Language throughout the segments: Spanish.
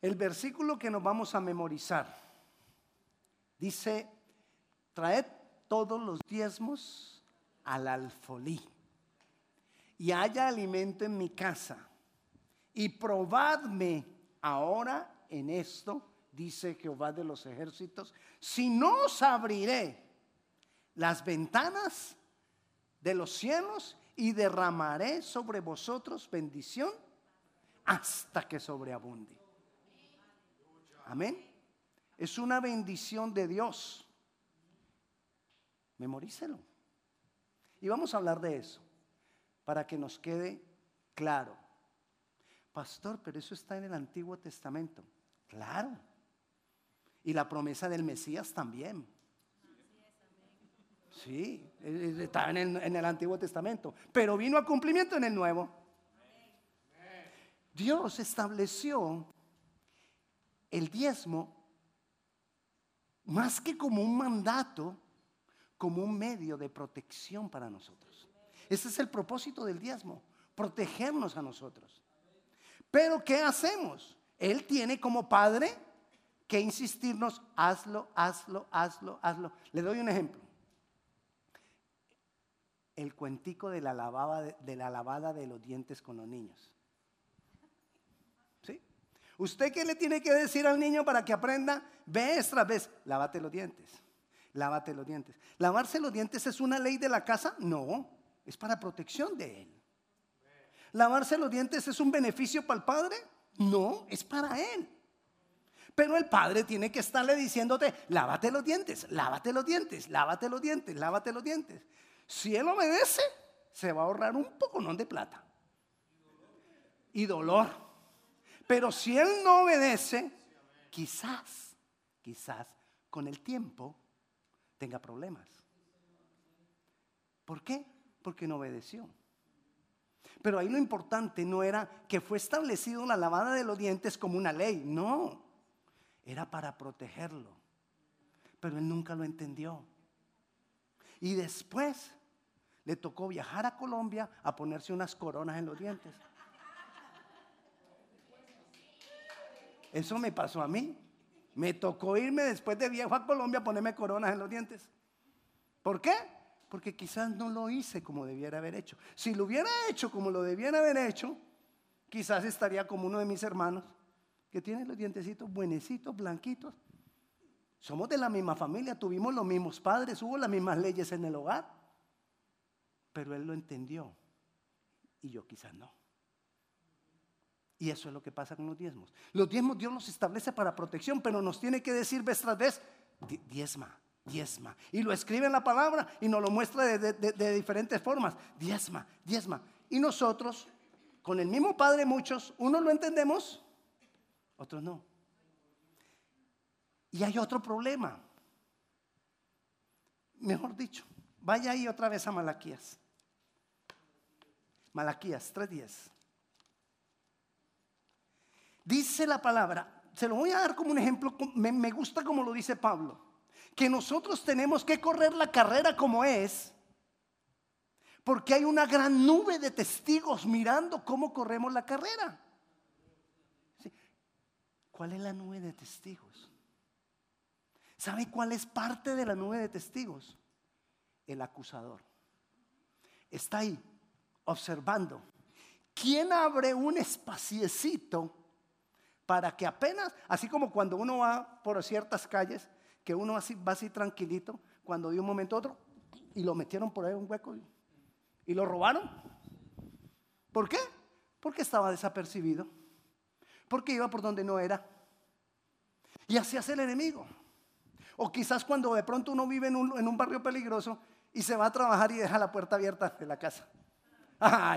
El versículo que nos vamos a memorizar dice, traed todos los diezmos al alfolí y haya alimento en mi casa y probadme ahora en esto, dice Jehová de los ejércitos, si no os abriré las ventanas de los cielos y derramaré sobre vosotros bendición hasta que sobreabunde. Amén. Es una bendición de Dios. Memorícelo. Y vamos a hablar de eso para que nos quede claro. Pastor, pero eso está en el Antiguo Testamento. Claro. Y la promesa del Mesías también. Sí, está en el, en el, Antiguo Testamento, pero vino a cumplimiento en el Nuevo. Dios estableció el diezmo más que como un mandato, como un medio de protección para nosotros. Ese es el propósito del diezmo, protegernos a nosotros. Pero ¿qué hacemos? Él tiene como padre que insistirnos, hazlo, hazlo, hazlo, hazlo. Le doy un ejemplo. El cuentico de la, lavada de, la lavada de los dientes con los niños. ¿Usted qué le tiene que decir al niño para que aprenda? Vez tras vez, lávate los dientes, lávate los dientes. ¿Lavarse los dientes es una ley de la casa? No, es para protección de él. ¿Lavarse los dientes es un beneficio para el padre? No, es para él. Pero el padre tiene que estarle diciéndote, lávate los dientes, lávate los dientes, lávate los dientes, lávate los dientes. Si él obedece, se va a ahorrar un poco de plata. Y dolor. Pero si él no obedece, quizás, quizás con el tiempo tenga problemas. ¿Por qué? Porque no obedeció. Pero ahí lo importante no era que fue establecido la lavada de los dientes como una ley, no era para protegerlo. Pero él nunca lo entendió. Y después le tocó viajar a Colombia a ponerse unas coronas en los dientes. Eso me pasó a mí. Me tocó irme después de viejo a Colombia a ponerme coronas en los dientes. ¿Por qué? Porque quizás no lo hice como debiera haber hecho. Si lo hubiera hecho como lo debiera haber hecho, quizás estaría como uno de mis hermanos que tiene los dientecitos buenecitos, blanquitos. Somos de la misma familia, tuvimos los mismos padres, hubo las mismas leyes en el hogar. Pero él lo entendió y yo quizás no. Y eso es lo que pasa con los diezmos. Los diezmos Dios los establece para protección, pero nos tiene que decir vez tras vez, diezma, diezma. Y lo escribe en la palabra y nos lo muestra de, de diferentes formas. Diezma, diezma. Y nosotros, con el mismo Padre muchos, unos lo entendemos otros no. Y hay otro problema. Mejor dicho, vaya ahí otra vez a Malaquías. Malaquías 3.10. Dice la palabra, se lo voy a dar como un ejemplo, me, gusta como lo dice Pablo, que nosotros tenemos que correr la carrera como es, porque hay una gran nube de testigos mirando cómo corremos la carrera. ¿Cuál es la nube de testigos? ¿Sabe cuál es parte de la nube de testigos? El acusador. Está ahí observando. ¿Quién abre un espaciecito para que apenas, así como cuando uno va por ciertas calles, que uno así, va así tranquilito, cuando de un momento a otro, y lo metieron por ahí en un hueco y, lo robaron? ¿Por qué? Porque estaba desapercibido porque iba por donde no era. Y así hace el enemigo. O quizás cuando de pronto uno vive en un, barrio peligroso y se va a trabajar y deja la puerta abierta de la casa.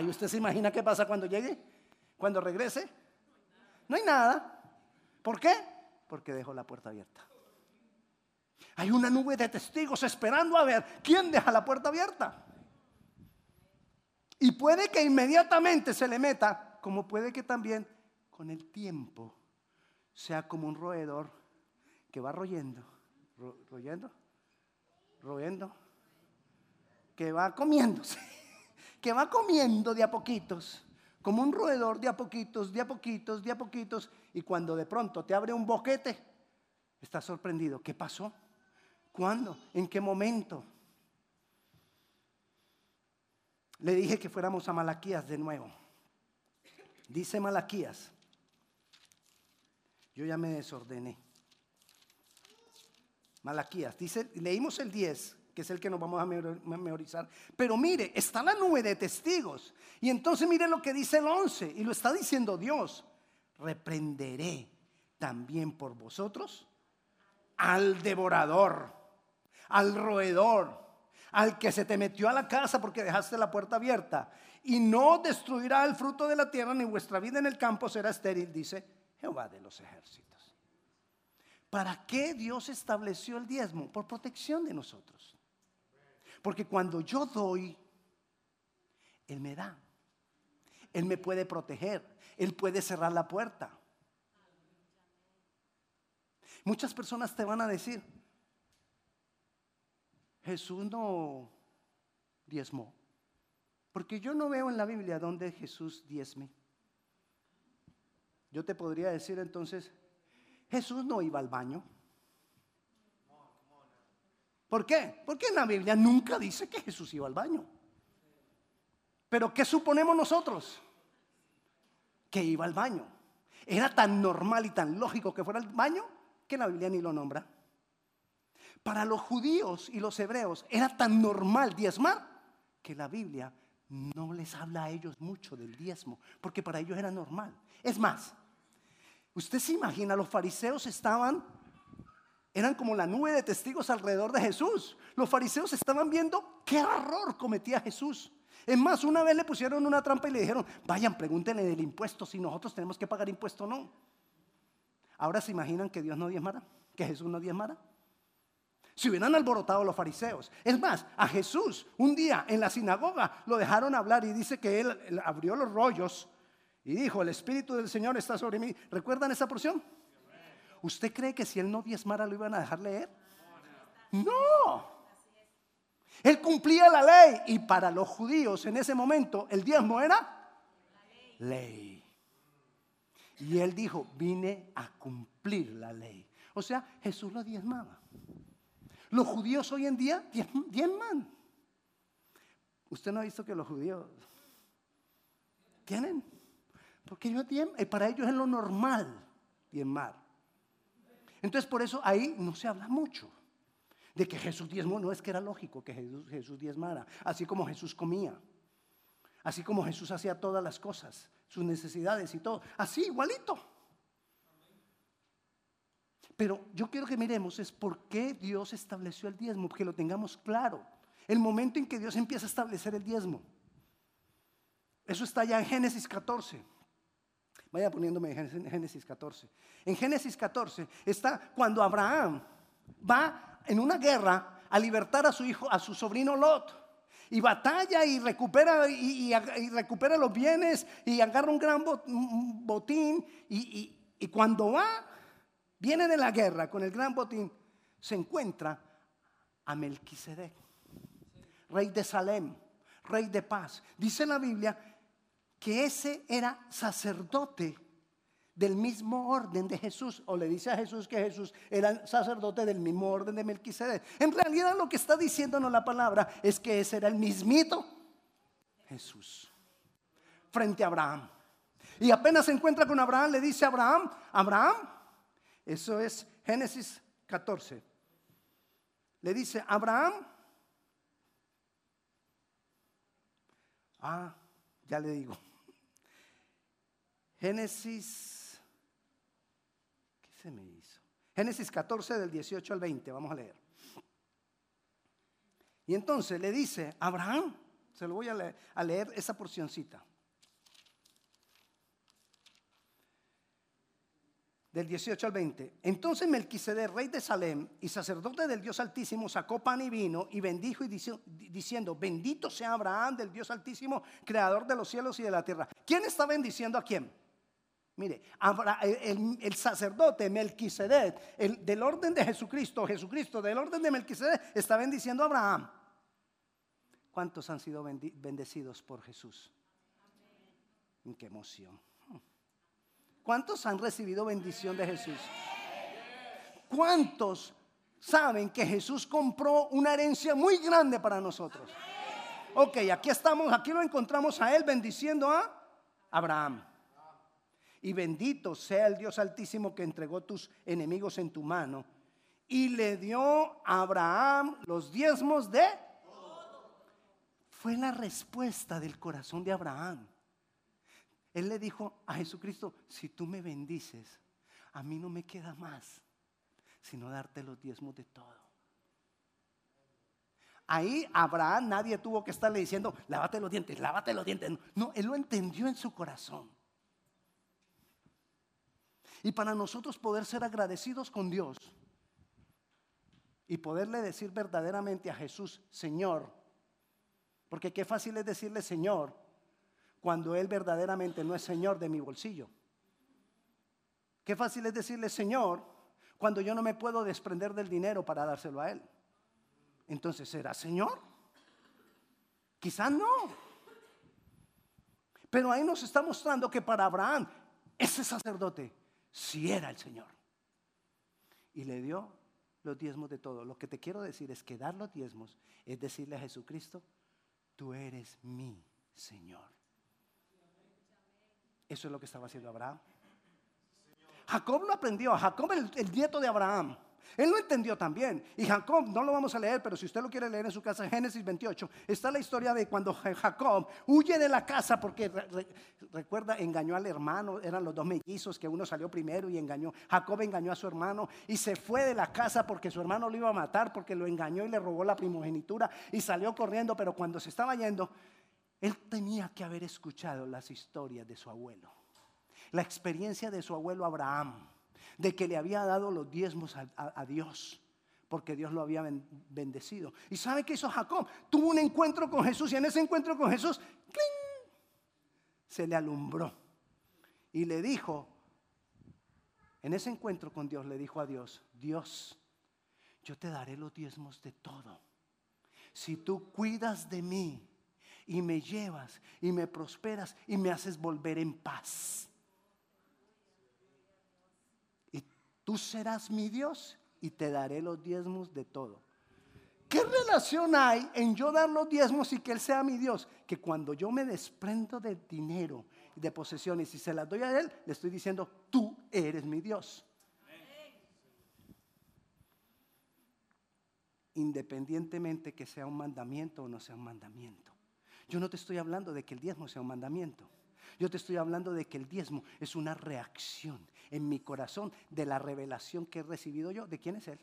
¿y usted se imagina qué pasa cuando llegue? Cuando regrese. No hay nada. ¿Por qué? Porque dejó la puerta abierta. Hay una nube de testigos esperando a ver quién deja la puerta abierta. Y puede que inmediatamente se le meta, como puede que también con el tiempo sea como un roedor que va royendo, royendo, royendo, que va comiéndose, que va comiendo de a poquitos, como un roedor de a poquitos, de a poquitos, de a poquitos, y cuando de pronto te abre un boquete, estás sorprendido. ¿Qué pasó? ¿Cuándo? ¿En qué momento? Le dije que fuéramos a Malaquías de nuevo. Dice Malaquías. Yo ya me desordené. Malaquías, dice, leímos el 10, que es el que nos vamos a memorizar. Pero mire, está la nube de testigos. Y entonces mire lo que dice el 11, y lo está diciendo Dios. Reprenderé también por vosotros al devorador, al roedor, al que se te metió a la casa porque dejaste la puerta abierta. Y no destruirá el fruto de la tierra, ni vuestra vida en el campo será estéril, dice Jehová de los ejércitos. ¿Para qué Dios estableció el diezmo? Por protección de nosotros. Porque cuando yo doy, Él me da. Él me puede proteger. Él puede cerrar la puerta. Muchas personas te van a decir, Jesús no diezmó. Porque yo no veo en la Biblia donde Jesús diezme. Yo te podría decir entonces, Jesús no iba al baño. ¿Por qué? Porque en la Biblia nunca dice que Jesús iba al baño. Pero ¿qué suponemos nosotros? Que iba al baño. Era tan normal y tan lógico que fuera al baño que la Biblia ni lo nombra. Para los judíos y los hebreos era tan normal diezmar que la Biblia no les habla a ellos mucho del diezmo, porque para ellos era normal. Es más, usted se imagina, los fariseos estaban eran como la nube de testigos alrededor de Jesús. Los fariseos estaban viendo qué error cometía Jesús. Es más, una vez le pusieron una trampa y le dijeron, vayan, pregúntenle del impuesto, si nosotros tenemos que pagar impuesto o no. Ahora se imaginan que Dios no diezmara, que Jesús no diezmara. Si hubieran alborotado los fariseos. Es más, a Jesús un día en la sinagoga lo dejaron hablar y dice que él abrió los rollos y dijo, el Espíritu del Señor está sobre mí. ¿Recuerdan esa porción? ¿Usted cree que si él no diezmara lo iban a dejar leer? No. Él cumplía la ley y para los judíos en ese momento el diezmo era ley. Y él dijo, vine a cumplir la ley. O sea, Jesús lo diezmaba. Los judíos hoy en día diezman. Usted no ha visto que los judíos tienen. Porque ellos diezman. Y para ellos es lo normal diezmar. Entonces por eso ahí no se habla mucho de que Jesús diezmó. No es que era lógico que Jesús, diezmara, así como Jesús comía, así como Jesús hacía todas las cosas, sus necesidades y todo, así igualito. Pero yo quiero que miremos es por qué Dios estableció el diezmo, que lo tengamos claro. El momento en que Dios empieza a establecer el diezmo. Eso está ya en Génesis 14. Vaya poniéndome en Génesis 14. En Génesis 14 está cuando Abraham va en una guerra a libertar a su hijo, a su sobrino Lot. Y batalla y recupera, y, recupera los bienes y agarra un gran botín. Y, cuando va, viene de la guerra con el gran botín, se encuentra a Melquisedec, rey de Salem, rey de paz. Dice la Biblia que ese era sacerdote del mismo orden de Jesús, o le dice a Jesús que Jesús era sacerdote del mismo orden de Melquisedec. En realidad lo que está diciéndonos la palabra es que ese era el mismito Jesús frente a Abraham. Y apenas se encuentra con Abraham, le dice a Abraham, Abraham, eso es Génesis 14. Le dice, Abraham, ah, ya le digo. Génesis, ¿qué se me hizo? Génesis 14 del 18 al 20, vamos a leer. Y entonces le dice, Abraham, se lo voy a leer, a leer esa porcioncita. del 18 al 20. Entonces Melquisedec, rey de Salem y sacerdote del Dios Altísimo, sacó pan y vino y bendijo y diciendo, bendito sea Abraham del Dios Altísimo, creador de los cielos y de la tierra. ¿Quién está bendiciendo a quién? Mire, el, sacerdote Melquisedec, el, del orden de Jesucristo, Jesucristo del orden de Melquisedec, está bendiciendo a Abraham. ¿Cuántos han sido bendecidos por Jesús? qué emoción. ¿Cuántos han recibido bendición de Jesús? ¿Cuántos saben que Jesús compró una herencia muy grande para nosotros? Ok, aquí estamos, aquí lo encontramos a él bendiciendo a Abraham. Y bendito sea el Dios altísimo que entregó tus enemigos en tu mano. Y le dio a Abraham los diezmos de... Fue la respuesta del corazón de Abraham. Él le dijo a Jesucristo, si tú me bendices, a mí no me queda más sino darte los diezmos de todo. Ahí Abraham nadie tuvo que estarle diciendo, lávate los dientes, lávate los dientes. No, él lo entendió en su corazón. Y para nosotros poder ser agradecidos con Dios y poderle decir verdaderamente a Jesús, Señor, porque qué fácil es decirle Señor cuando Él verdaderamente no es Señor de mi bolsillo. Qué fácil es decirle Señor cuando yo no me puedo desprender del dinero para dárselo a Él. Entonces, ¿será Señor? Quizás no. Pero ahí nos está mostrando que para Abraham, ese sacerdote, sí era el Señor. Y le dio los diezmos de todo. Lo que te quiero decir es que dar los diezmos es decirle a Jesucristo, tú eres mi Señor. Eso es lo que estaba haciendo Abraham. Jacob lo aprendió, Jacob el, el nieto de Abraham. Él lo entendió también. Y Jacob, no lo vamos a leer, pero si usted lo quiere leer en su casa, Génesis 28, está la historia de cuando Jacob huye de la casa porque, recuerda, engañó al hermano, eran los dos mellizos que uno salió primero y engañó. Jacob engañó a su hermano y se fue de la casa porque su hermano lo iba a matar porque lo engañó y le robó la primogenitura y salió corriendo, pero cuando se estaba yendo, él tenía que haber escuchado las historias de su abuelo, la experiencia de su abuelo Abraham de que le había dado los diezmos a, Dios, porque Dios lo había bendecido. ¿Y sabe qué hizo Jacob? Tuvo un encuentro con Jesús y en ese encuentro con Jesús, se le alumbró y le dijo, en ese encuentro con Dios le dijo a Dios, Dios, yo te daré los diezmos de todo. Si tú cuidas de mí y me llevas y me prosperas y me haces volver en paz. Tú serás mi Dios y te daré los diezmos de todo. ¿Qué relación hay en yo dar los diezmos y que Él sea mi Dios? Que cuando yo me desprendo de dinero y de posesiones y se las doy a Él, le estoy diciendo, tú eres mi Dios. Independientemente que sea un mandamiento o no sea un mandamiento. Yo no te estoy hablando de que el diezmo sea un mandamiento. Yo te estoy hablando de que el diezmo es una reacción en mi corazón de la revelación que he recibido yo. ¿De quién es Él?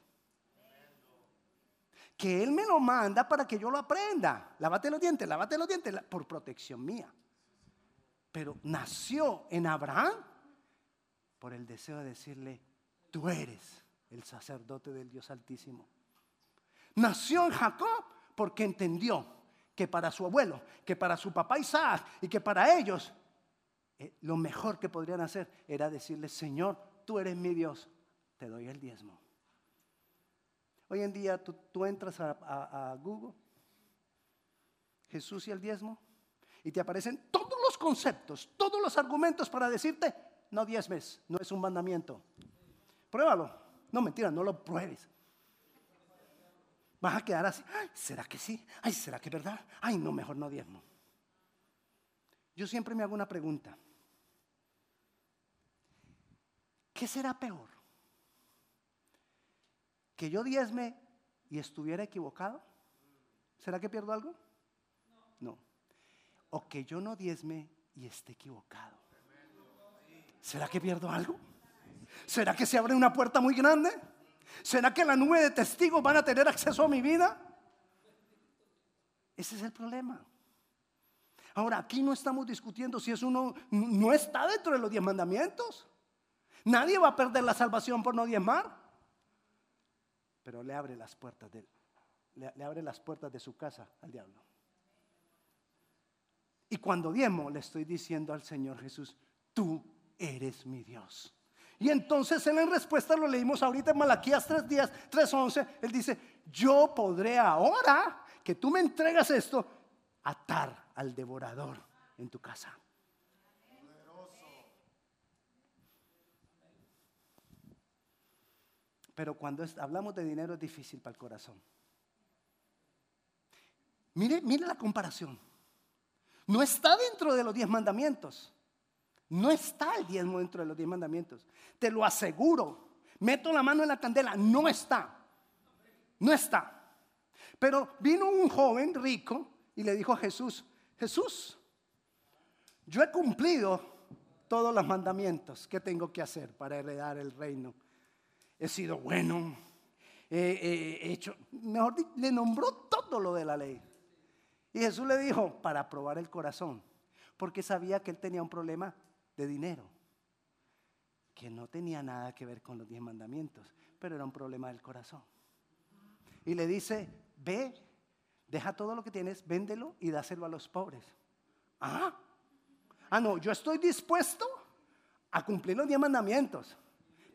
Que Él me lo manda para que yo lo aprenda. Lávate los dientes, lávate los dientes, por protección mía. Pero nació en Abraham por el deseo de decirle, tú eres el sacerdote del Dios Altísimo. Nació en Jacob porque entendió que para su abuelo, que para su papá Isaac y que para ellos eh, lo mejor que podrían hacer era decirle, Señor, tú eres mi Dios, te doy el diezmo. Hoy en día tú, entras a, Google, Jesús y el diezmo, y te aparecen todos los conceptos, todos los argumentos para decirte, no diezmes, no es un mandamiento. Pruébalo. No, mentira, no lo pruebes. Vas a quedar así, ¿será que sí? Ay, ¿será que es verdad? Ay, no, mejor no diezmo. Yo siempre me hago una pregunta. ¿Qué será peor? ¿Que yo diezme y estuviera equivocado? ¿Será que pierdo algo? No. O que yo no diezme y esté equivocado. ¿Será que pierdo algo? ¿Será que se abre una puerta muy grande? ¿Será que la nube de testigos van a tener acceso a mi vida? Ese es el problema. Ahora, aquí no estamos discutiendo si es uno, no está dentro de los diez mandamientos. Nadie va a perder la salvación por no diezmar. Pero le abre las puertas de, le, abre las puertas de su casa al diablo. Y cuando diezmo le estoy diciendo al Señor Jesús, tú eres mi Dios. Y entonces él en respuesta lo leímos ahorita en Malaquías 3 días, 3:11, él dice, "Yo podré ahora que tú me entregas esto atar al devorador en tu casa." Pero cuando hablamos de dinero es difícil para el corazón. Mire, mire la comparación. No está dentro de los diez mandamientos. No está el diezmo dentro de los diez mandamientos. Te lo aseguro. Meto la mano en la candela. No está. No está. Pero vino un joven rico y le dijo a Jesús, Jesús, yo he cumplido todos los mandamientos que tengo que hacer para heredar el reino. He sido bueno, he, hecho, mejor le nombró todo lo de la ley. Y Jesús le dijo, para probar el corazón, porque sabía que él tenía un problema de dinero, que no tenía nada que ver con los diez mandamientos, pero era un problema del corazón. Y le dice, ve, deja todo lo que tienes, véndelo y dáselo a los pobres. Ah, ah, no, yo estoy dispuesto a cumplir los diez mandamientos,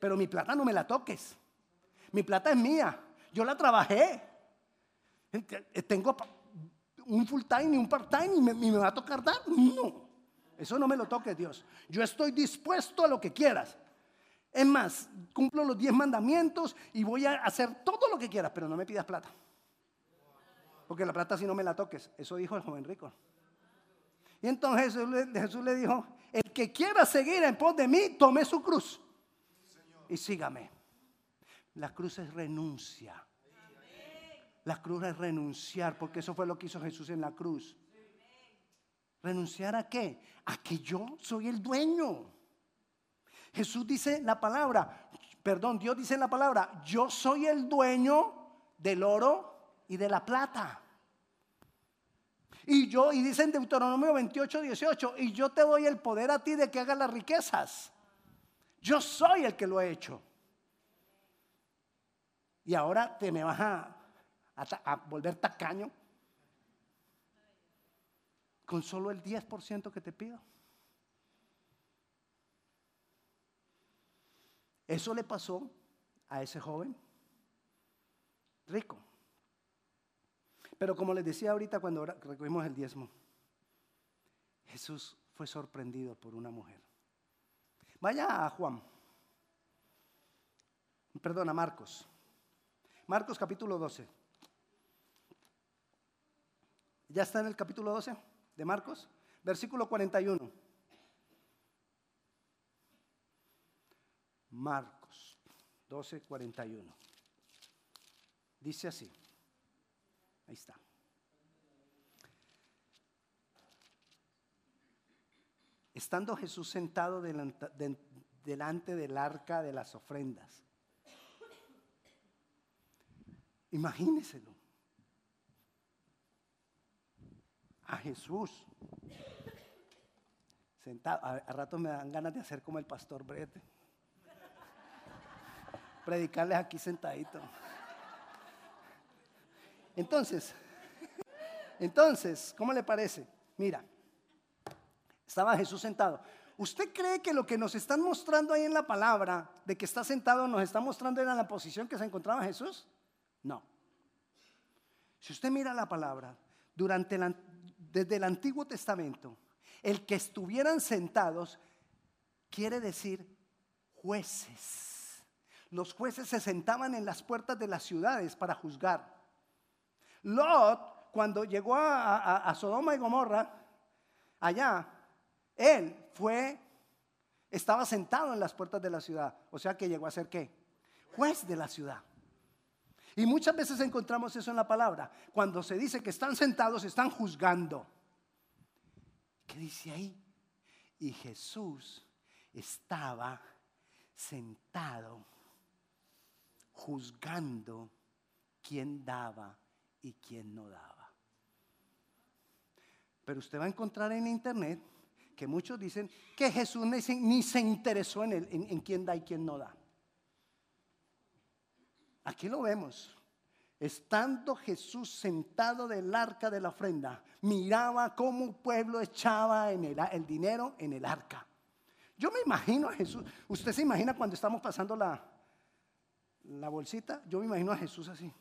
pero mi plata no me la toques. Mi plata es mía, yo la trabajé. Tengo un full time y un part time y me, va a tocar dar. No, eso no me lo toque Dios. Yo estoy dispuesto a lo que quieras. Es más, cumplo los diez mandamientos y voy a hacer todo lo que quieras, pero no me pidas plata. Porque la plata si no me la toques. Eso dijo el joven rico. Y entonces Jesús le dijo, el que quiera seguir en pos de mí, tome su cruz y sígame. La cruz es renuncia. La cruz es renunciar, porque eso fue lo que hizo Jesús en la cruz. ¿Renunciar a qué? A que yo soy el dueño. Jesús dice la palabra, perdón, Dios dice la palabra, yo soy el dueño del oro y de la plata. Y yo, y dice en Deuteronomio 28, 18, y yo te doy el poder a ti de que hagas las riquezas. Yo soy el que lo he hecho. Y ahora te me vas a a, volver tacaño con solo el 10% que te pido. Eso le pasó a ese joven rico. Pero como les decía ahorita cuando recogimos el diezmo, Jesús fue sorprendido por una mujer. Vaya a Juan, perdón, a Marcos. Marcos capítulo 12. Ya está en el capítulo 12 de Marcos, versículo 41. Marcos 12, 41. Dice así. Ahí está. Estando Jesús sentado delante del arca de las ofrendas. Imagíneselo. a Jesús. Sentado, a, rato me dan ganas de hacer como el pastor Brete. Predicarles aquí sentadito. Entonces, entonces, ¿cómo le parece? Mira, estaba Jesús sentado. ¿Usted cree que lo que nos están mostrando ahí en la palabra de que está sentado nos está mostrando en la posición que se encontraba Jesús? No. Si usted mira la palabra, durante desde el Antiguo Testamento, el que estuvieran sentados quiere decir jueces. Los jueces se sentaban en las puertas de las ciudades para juzgar. Lot, cuando llegó a, Sodoma y Gomorra, allá, él fue, estaba sentado en las puertas de la ciudad. O sea que llegó a ser qué? Juez de la ciudad. Y muchas veces encontramos eso en la palabra. Cuando se dice que están sentados, están juzgando. ¿Qué dice ahí? Y Jesús estaba sentado juzgando quién daba y quién no daba. Pero usted va a encontrar en internet que muchos dicen que Jesús ni se, interesó en, en quién da y quién no da. Aquí lo vemos. Estando Jesús sentado del arca de la ofrenda, miraba cómo un pueblo echaba el, dinero en el arca. Yo me imagino a Jesús. ¿Usted se imagina cuando estamos pasando la, la bolsita? Yo me imagino a Jesús así,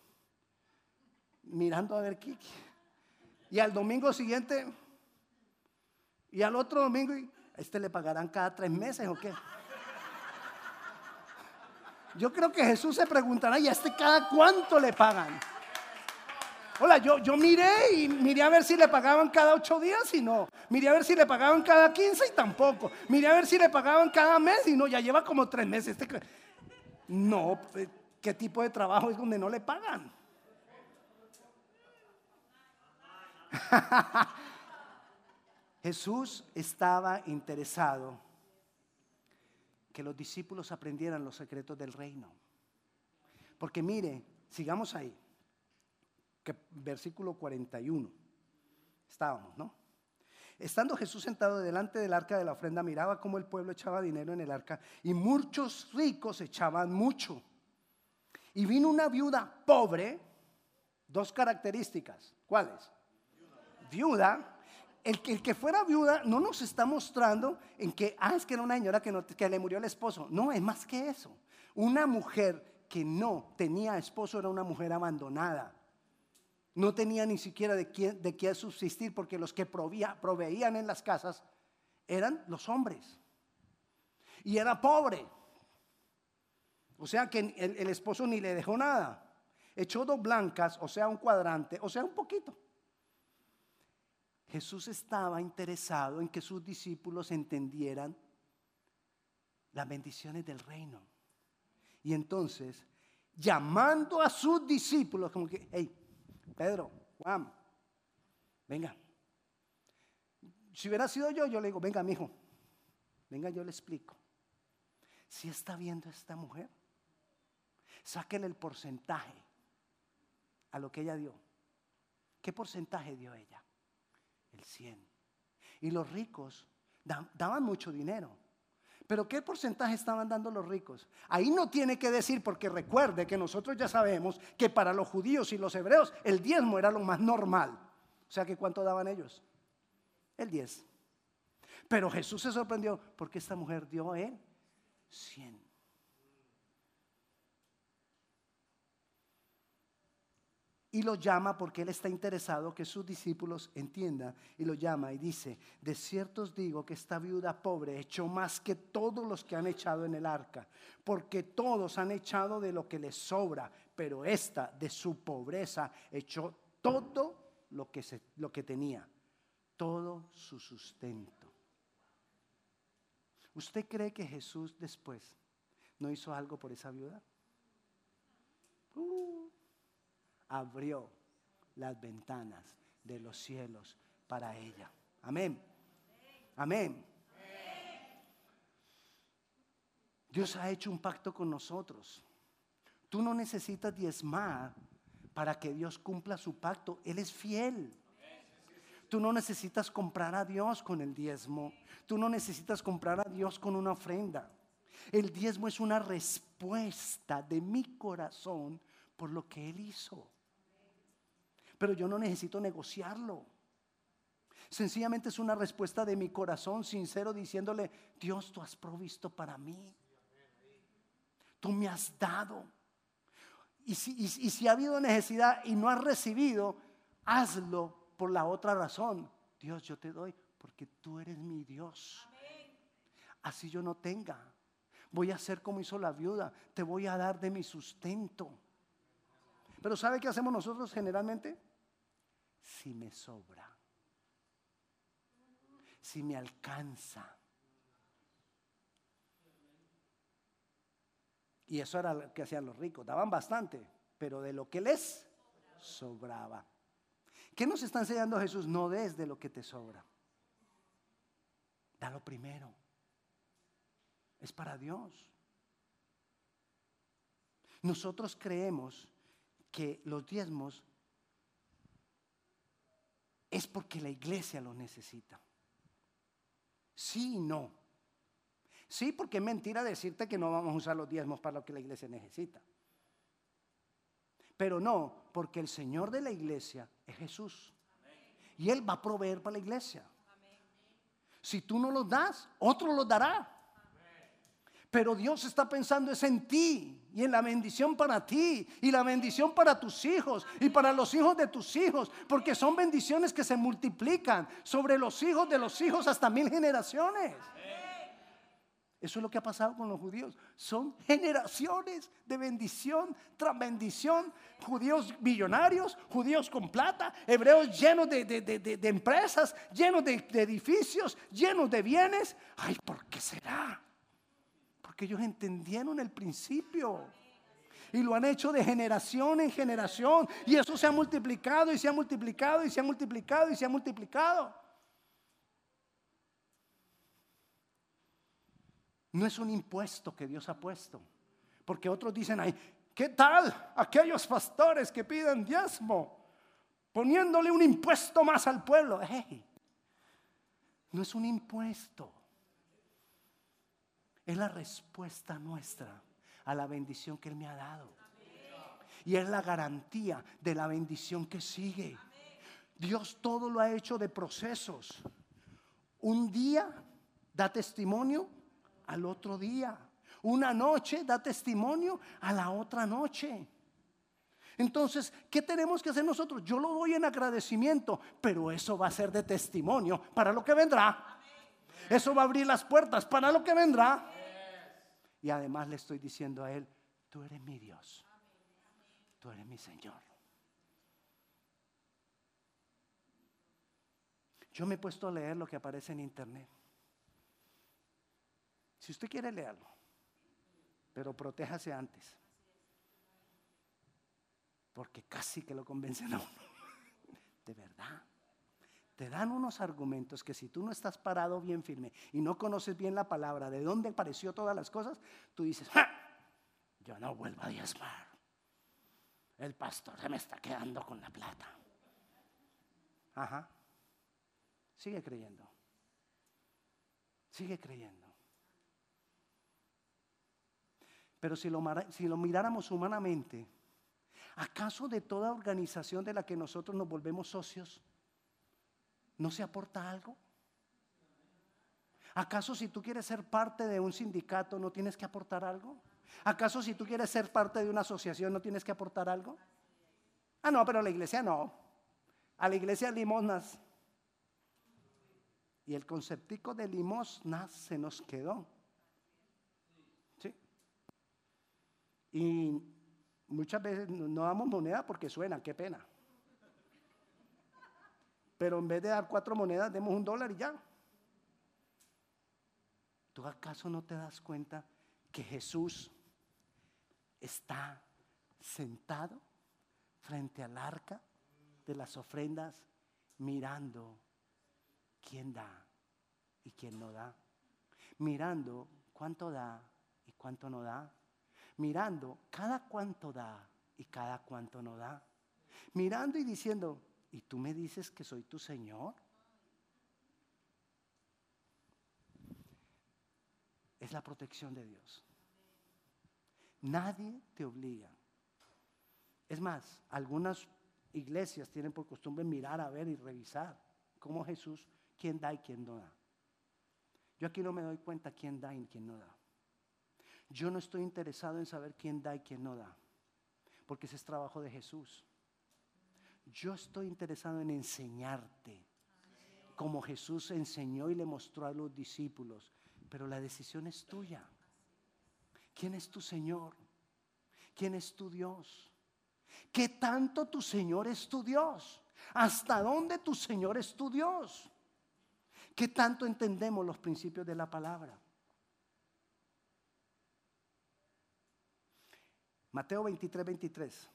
mirando a ver qué. Y al domingo siguiente, y al otro domingo, ¿este le pagarán cada tres meses o qué? Yo creo que Jesús se preguntará, ¿y a este cada cuánto le pagan? Hola, yo, yo miré y miré a ver si le pagaban cada ocho días y no. Miré a ver si le pagaban cada quince y tampoco. Miré a ver si le pagaban cada mes y no, ya lleva como tres meses. Este no, eh, ¿qué tipo de trabajo es donde no le pagan? Jesús estaba interesado que los discípulos aprendieran los secretos del reino. Porque mire, sigamos ahí que versículo 41. Estábamos, ¿no? Estando Jesús sentado delante del arca de la ofrenda, miraba cómo el pueblo echaba dinero en el arca y muchos ricos echaban mucho. Y vino una viuda pobre, dos características. ¿Cuáles? Viuda. El que, fuera viuda no nos está mostrando en que, ah, es que era una señora que, le murió el esposo. No, es más que eso. Una mujer que no tenía esposo era una mujer abandonada. No tenía ni siquiera de qué subsistir porque los que proveían en las casas eran los hombres. Y era pobre. O sea que el, el esposo ni le dejó nada. Echó dos blancas, o sea, un cuadrante, o sea, un poquito. Jesús estaba interesado en que sus discípulos entendieran las bendiciones del reino. Y entonces, llamando a sus discípulos, como que, hey, Pedro, Juan, venga. Si hubiera sido yo, yo le digo, venga, mi hijo, venga, yo le explico. Si está viendo esta mujer, sáquele el porcentaje a lo que ella dio. ¿Qué porcentaje dio ella? El 100. Y los ricos daban mucho dinero. Pero ¿qué porcentaje estaban dando los ricos? Ahí no tiene que decir, porque recuerde que nosotros ya sabemos que para los judíos y los hebreos el diezmo era lo más normal. O sea que ¿cuánto daban ellos? El 10. Pero Jesús se sorprendió porque esta mujer dio él 100. Y lo llama porque él está interesado que sus discípulos entiendan y lo llama y dice, de cierto os digo que esta viuda pobre echó más que todos los que han echado en el arca, porque todos han echado de lo que les sobra, pero esta de su pobreza echó todo lo que, se, lo que tenía, todo su sustento. ¿Usted cree que Jesús después no hizo algo por esa viuda? Uh, abrió las ventanas de los cielos para ella. Amén. Amén. Dios ha hecho un pacto con nosotros. Tú no necesitas diezmar para que Dios cumpla su pacto. Él es fiel. Tú no necesitas comprar a Dios con el diezmo. Tú no necesitas comprar a Dios con una ofrenda. El diezmo es una respuesta de mi corazón por lo que Él hizo pero yo no necesito negociarlo. Sencillamente es una respuesta de mi corazón sincero diciéndole, Dios, tú has provisto para mí. Tú me has dado. Y si, ha habido necesidad y no has recibido, hazlo por la otra razón. Dios, yo te doy porque tú eres mi Dios. Así yo no tenga. Voy a hacer como hizo la viuda. Te voy a dar de mi sustento. Pero ¿sabe qué hacemos nosotros generalmente? Si me sobra, si me alcanza. Y eso era lo que hacían los ricos, daban bastante, pero de lo que les sobraba. ¿Qué nos está enseñando Jesús? No des de lo que te sobra. Da lo primero. Es para Dios. Nosotros creemos que los diezmos es porque la iglesia lo necesita. Sí y no. Sí, porque es mentira decirte que no vamos a usar los diezmos para lo que la iglesia necesita. Pero no, porque el Señor de la iglesia es Jesús. Y Él va a proveer para la iglesia. Si tú no los das, otro los dará. Pero Dios está pensando es en ti y en la bendición para ti y la bendición para tus hijos y para los hijos de tus hijos, porque son bendiciones que se multiplican sobre los hijos de los hijos hasta mil generaciones. Eso es lo que ha pasado con los judíos. Son generaciones de bendición tras bendición. Judíos millonarios, judíos con plata, hebreos llenos de, empresas, llenos de, edificios, llenos de bienes. Ay, ¿por qué será? Porque ellos entendieron el principio. Y lo han hecho de generación en generación. Y eso se ha multiplicado y se ha multiplicado y se ha multiplicado y se ha multiplicado. No es un impuesto que Dios ha puesto. Porque otros dicen ahí, ¿qué tal aquellos pastores que piden diezmo? Poniéndole un impuesto más al pueblo. no es un impuesto. Es la respuesta nuestra a la bendición que Él me ha dado. Y es la garantía de la bendición que sigue. Dios todo lo ha hecho de procesos. Un día da testimonio al otro día. Una noche da testimonio a la otra noche. Entonces, ¿qué tenemos que hacer nosotros? Yo lo doy en agradecimiento, pero eso va a ser de testimonio para lo que vendrá. Eso va a abrir las puertas para lo que vendrá. Y además le estoy diciendo a Él, tú eres mi Dios. Tú eres mi Señor. Yo me he puesto a leer lo que aparece en internet. Si usted quiere leerlo, pero protéjase antes. Porque casi que lo convencen a uno. De verdad. Te dan unos argumentos que si tú no estás parado bien firme y no conoces bien la palabra, de dónde apareció todas las cosas, tú dices, yo no vuelvo a diezmar. El pastor se me está quedando con la plata. Ajá. Sigue creyendo. Sigue creyendo. Pero si lo miráramos humanamente, ¿acaso de toda organización de la que nosotros nos volvemos socios, no se aporta algo? ¿Acaso si tú quieres ser parte de un sindicato no tienes que aportar algo? ¿Acaso si tú quieres ser parte de una asociación no tienes que aportar algo? Ah, no, pero la iglesia no. A la iglesia limosnas. Y el conceptico de limosnas se nos quedó. Y muchas veces no damos moneda porque suena, qué pena. Pero en vez de dar cuatro monedas, demos un dólar y ya. ¿Tú acaso no te das cuenta que Jesús está sentado frente al arca de las ofrendas mirando quién da y quién no da? Mirando cuánto da y cuánto no da mirando cada cuánto da y cada cuánto no da. Mirando y diciendo, ¿y tú me dices que soy tu Señor? Es la protección de Dios. Nadie te obliga. Es más, algunas iglesias tienen por costumbre mirar a ver y revisar cómo Jesús, quién da y quién no da. Yo aquí no me doy cuenta quién da y quién no da. Yo no estoy interesado en saber quién da y quién no da, porque ese es trabajo de Jesús. Yo estoy interesado en enseñarte, como Jesús enseñó y le mostró a los discípulos, pero la decisión es tuya. ¿Quién es tu Señor? ¿Quién es tu Dios? ¿Qué tanto tu Señor es tu Dios? ¿Hasta dónde tu Señor es tu Dios? ¿Qué tanto entendemos los principios de la palabra? Mateo 23, 23.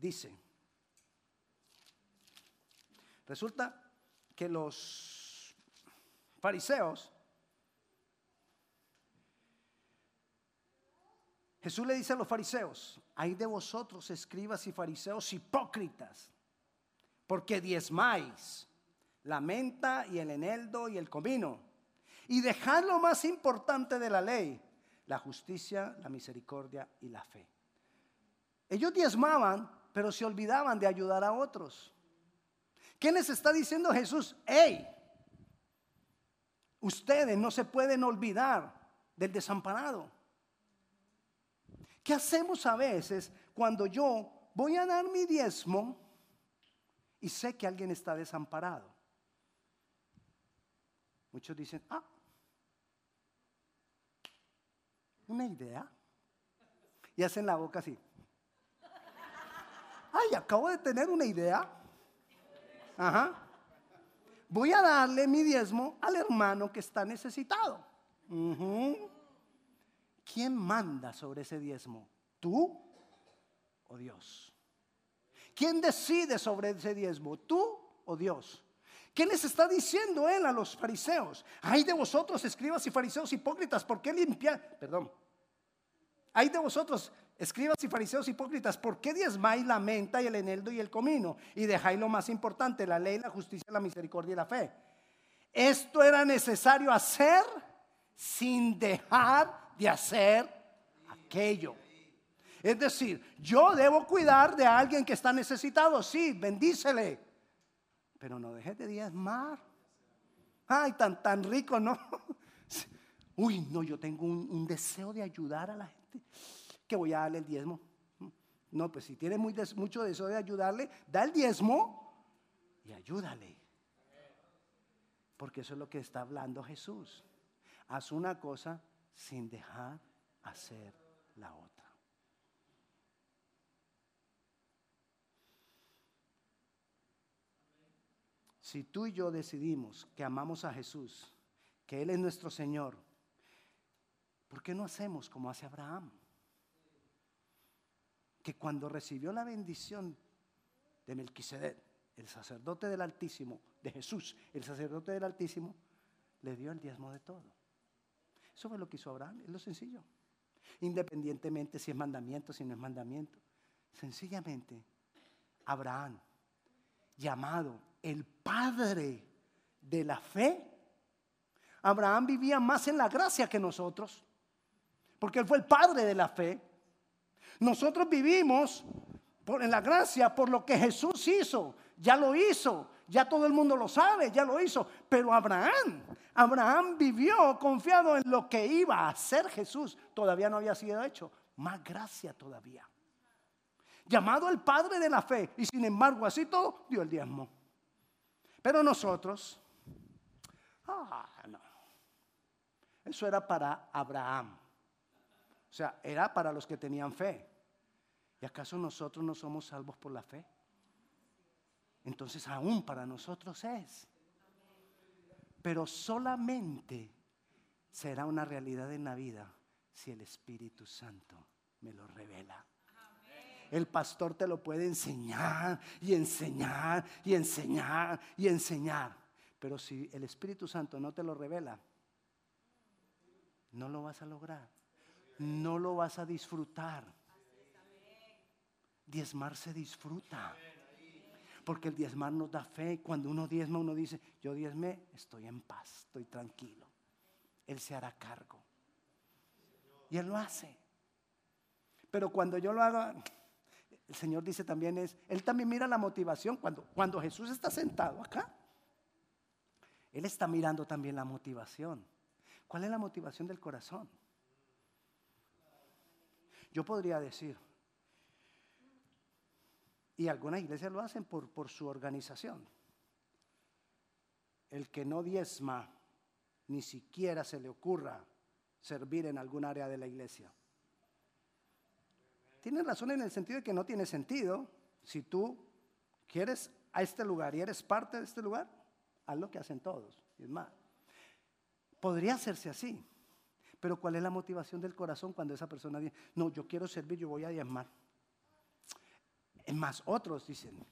Dice, resulta que los fariseos, Jesús le dice a los fariseos, hay de vosotros escribas y fariseos hipócritas, porque diezmáis la menta y el eneldo y el comino, y dejad lo más importante de la ley, la justicia, la misericordia y la fe. Ellos diezmaban, pero se olvidaban de ayudar a otros. ¿Qué les está diciendo Jesús? ¡Hey! Ustedes no se pueden olvidar del desamparado. ¿Qué hacemos a veces cuando yo voy a dar mi diezmo y sé que alguien está desamparado? Muchos dicen, ah, una idea. Y hacen la boca así. Ay, acabo de tener una idea. Ajá. Voy a darle mi diezmo al hermano que está necesitado. ¿Quién manda sobre ese diezmo? ¿Tú o Dios? ¿Quién decide sobre ese diezmo? ¿Tú o Dios? ¿Qué les está diciendo él a los fariseos? Ay de vosotros, escribas y fariseos hipócritas, ¿por qué limpiar? Perdón. Hay de vosotros, escribas y fariseos hipócritas, ¿por qué diezmáis la menta y el eneldo y el comino? Y dejáis lo más importante, la ley, la justicia, la misericordia y la fe. Esto era necesario hacer sin dejar de hacer aquello. Es decir, yo debo cuidar de alguien que está necesitado, sí, bendícele, pero no dejes de diezmar. Ay, tan, tan rico, ¿no? Uy, no, yo tengo un, deseo de ayudar a la gente, que voy a darle el diezmo. No, pues si tiene mucho deseo de ayudarle, da el diezmo y ayúdale. Porque eso es lo que está hablando Jesús. Haz una cosa sin dejar hacer la otra. Si tú y yo decidimos que amamos a Jesús, que Él es nuestro Señor, ¿por qué no hacemos como hace Abraham? Que cuando recibió la bendición de Melquisedec, el sacerdote del Altísimo, de Jesús, el sacerdote del Altísimo, le dio el diezmo de todo. Eso fue lo que hizo Abraham, es lo sencillo. Independientemente si es mandamiento, si no es mandamiento. Sencillamente, Abraham, llamado el padre de la fe. Abraham vivía más en la gracia que nosotros, porque él fue el padre de la fe. Nosotros vivimos en la gracia por lo que Jesús hizo, ya lo hizo, ya todo el mundo lo sabe, ya lo hizo. Pero Abraham, Abraham vivió confiado en lo que iba a hacer Jesús, todavía no había sido hecho, más gracia todavía. Llamado el padre de la fe, y sin embargo así todo dio el diezmo. Pero nosotros, ah, no. Eso era para Abraham. O sea, era para los que tenían fe. ¿Y acaso nosotros no somos salvos por la fe? Entonces aún para nosotros es. Pero solamente será una realidad en la vida si el Espíritu Santo me lo revela. El pastor te lo puede enseñar y enseñar y enseñar y enseñar. Pero si el Espíritu Santo no te lo revela, no lo vas a lograr. No lo vas a disfrutar. Diezmar se disfruta. Porque el diezmar nos da fe. Cuando uno diezma, uno dice, yo diezmé, estoy en paz, estoy tranquilo. Él se hará cargo. Y Él lo hace. Pero cuando yo lo hago, el Señor dice también es, Él también mira la motivación cuando, cuando Jesús está sentado acá. Él está mirando también la motivación. ¿Cuál es la motivación del corazón? Yo podría decir, y algunas iglesias lo hacen por, su organización, el que no diezma, ni siquiera se le ocurra servir en algún área de la iglesia. Tienes razón en el sentido de que no tiene sentido. Si tú quieres a este lugar y eres parte de este lugar, haz lo que hacen todos. es más, podría hacerse así. Pero ¿cuál es la motivación del corazón cuando esa persona dice, no, yo quiero servir, yo voy a diezmar? Más, otros dicen,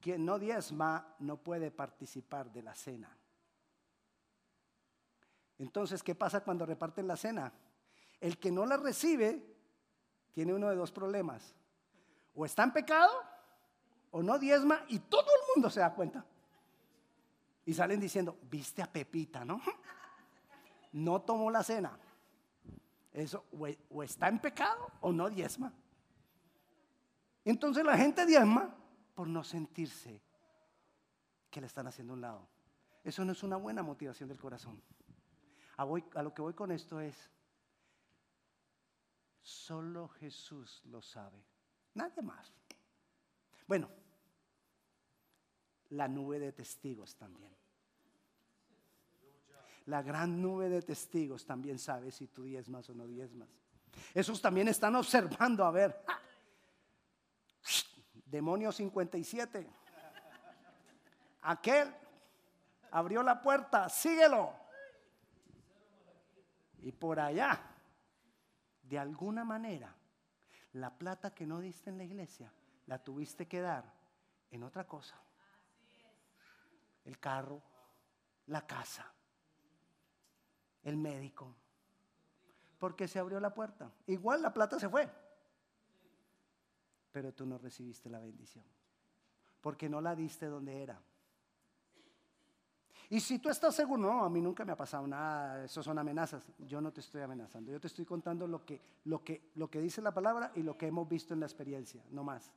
quien no diezma no puede participar de la cena. Entonces, ¿qué pasa cuando reparten la cena? El que no la recibe tiene uno de dos problemas. O está en pecado o no diezma y todo el mundo se da cuenta. Y salen diciendo, viste a Pepita, ¿no? No tomó la cena. Eso o, está en pecado o no diezma. Entonces la gente diezma por no sentirse que le están haciendo un lado. Eso no es una buena motivación del corazón. a lo que voy con esto es, Solo Jesús lo sabe. Nadie más. Bueno, la nube de testigos también. La gran nube de testigos también sabe si tú diezmas o no diezmas. Esos también están observando, a ver, demonio 57. Aquel abrió la puerta, síguelo. Y por allá, de alguna manera, la plata que no diste en la iglesia, la tuviste que dar en otra cosa. El carro, la casa, el médico. Porque se abrió la puerta. Igual la plata se fue. Pero tú no recibiste la bendición. Porque no la diste donde era. Y si tú estás seguro, no, a mí nunca me ha pasado nada, eso son amenazas. Yo no te estoy amenazando, yo te estoy contando lo que, lo que, lo que dice la palabra y lo que hemos visto en la experiencia, no más.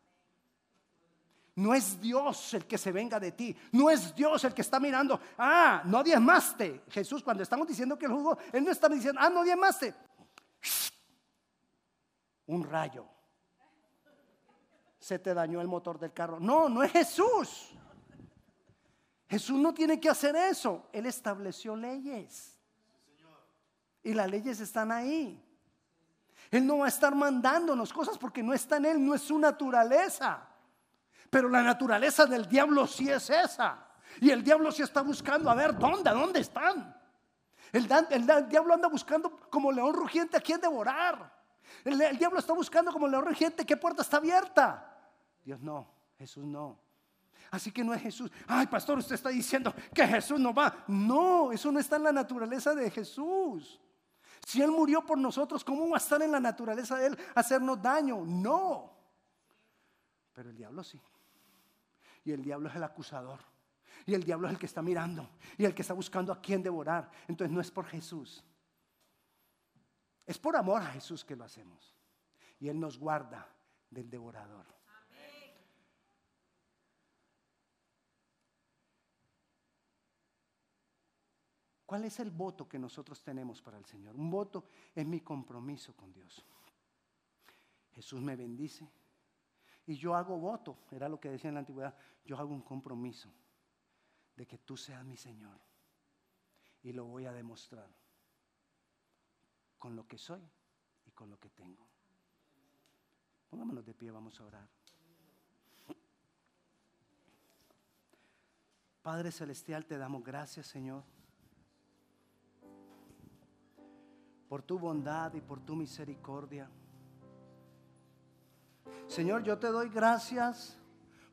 No es Dios el que se venga de ti. No es Dios el que está mirando. Ah, no diezmaste. Jesús, cuando estamos diciendo que el jugo, Él no está diciendo, ah, no diezmaste. Un rayo. Se te dañó el motor del carro. No, no es Jesús. Jesús no tiene que hacer eso. Él estableció leyes. Y las leyes están ahí. Él no va a estar mandándonos cosas porque no está en Él, no es su naturaleza. Pero la naturaleza del diablo sí es esa. Y el diablo sí está buscando a ver dónde, dónde están. El, diablo anda buscando como león rugiente a quien devorar. El, el diablo está buscando como león rugiente qué puerta está abierta. Dios no, Jesús no. Así que no es Jesús. Ay, pastor, usted está diciendo que Jesús no va. No, eso no está en la naturaleza de Jesús. Si Él murió por nosotros, ¿cómo va a estar en la naturaleza de Él hacernos daño? No. Pero el diablo sí. Y el diablo es el acusador. Y el diablo es el que está mirando. Y el que está buscando a quién devorar. Entonces no es por Jesús. Es por amor a Jesús que lo hacemos. Y Él nos guarda del devorador. ¿Cuál es el voto que nosotros tenemos para el Señor? Un voto es mi compromiso con Dios. Jesús me bendice y yo hago voto, era lo que decía en la antigüedad, yo hago un compromiso de que tú seas mi Señor y lo voy a demostrar con lo que soy y con lo que tengo. Pongámonos de pie, vamos a orar. Padre Celestial, te damos gracias, Señor por tu bondad y por tu misericordia. Señor, yo te doy gracias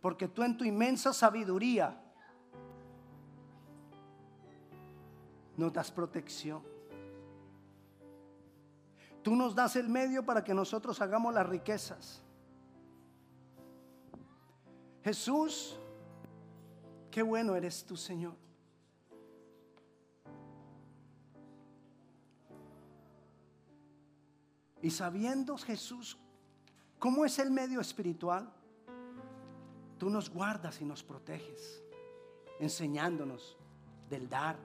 porque tú en tu inmensa sabiduría nos das protección. Tú nos das el medio para que nosotros hagamos las riquezas. Jesús, qué bueno eres tú, Señor. Y sabiendo Jesús cómo es el medio espiritual, tú nos guardas y nos proteges, enseñándonos del dar,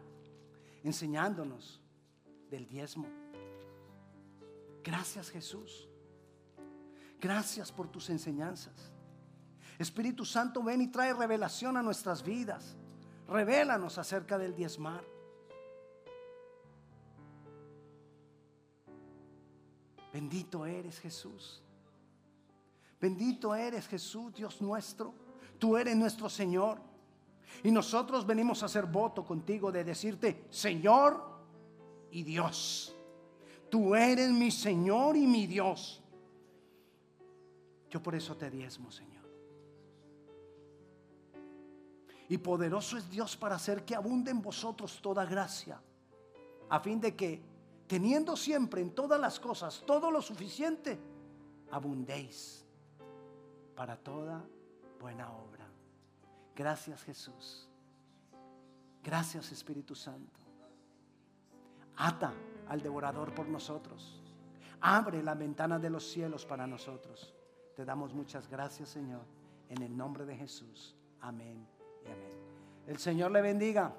enseñándonos del diezmo. Gracias Jesús. Gracias por tus enseñanzas. Espíritu Santo, ven y trae revelación a nuestras vidas. Revélanos acerca del diezmar. Bendito eres Jesús. Bendito eres Jesús, Dios nuestro. Tú eres nuestro Señor. Y nosotros venimos a hacer voto contigo de decirte, Señor y Dios. Tú eres mi Señor y mi Dios. Yo por eso te diezmo, Señor. Y poderoso es Dios para hacer que abunde en vosotros toda gracia, a fin de que teniendo siempre en todas las cosas todo lo suficiente, abundéis para toda buena obra. Gracias Jesús. Gracias Espíritu Santo. Ata al devorador por nosotros. Abre la ventana de los cielos para nosotros. Te damos muchas gracias Señor. En el nombre de Jesús. Amén y amén. El Señor le bendiga.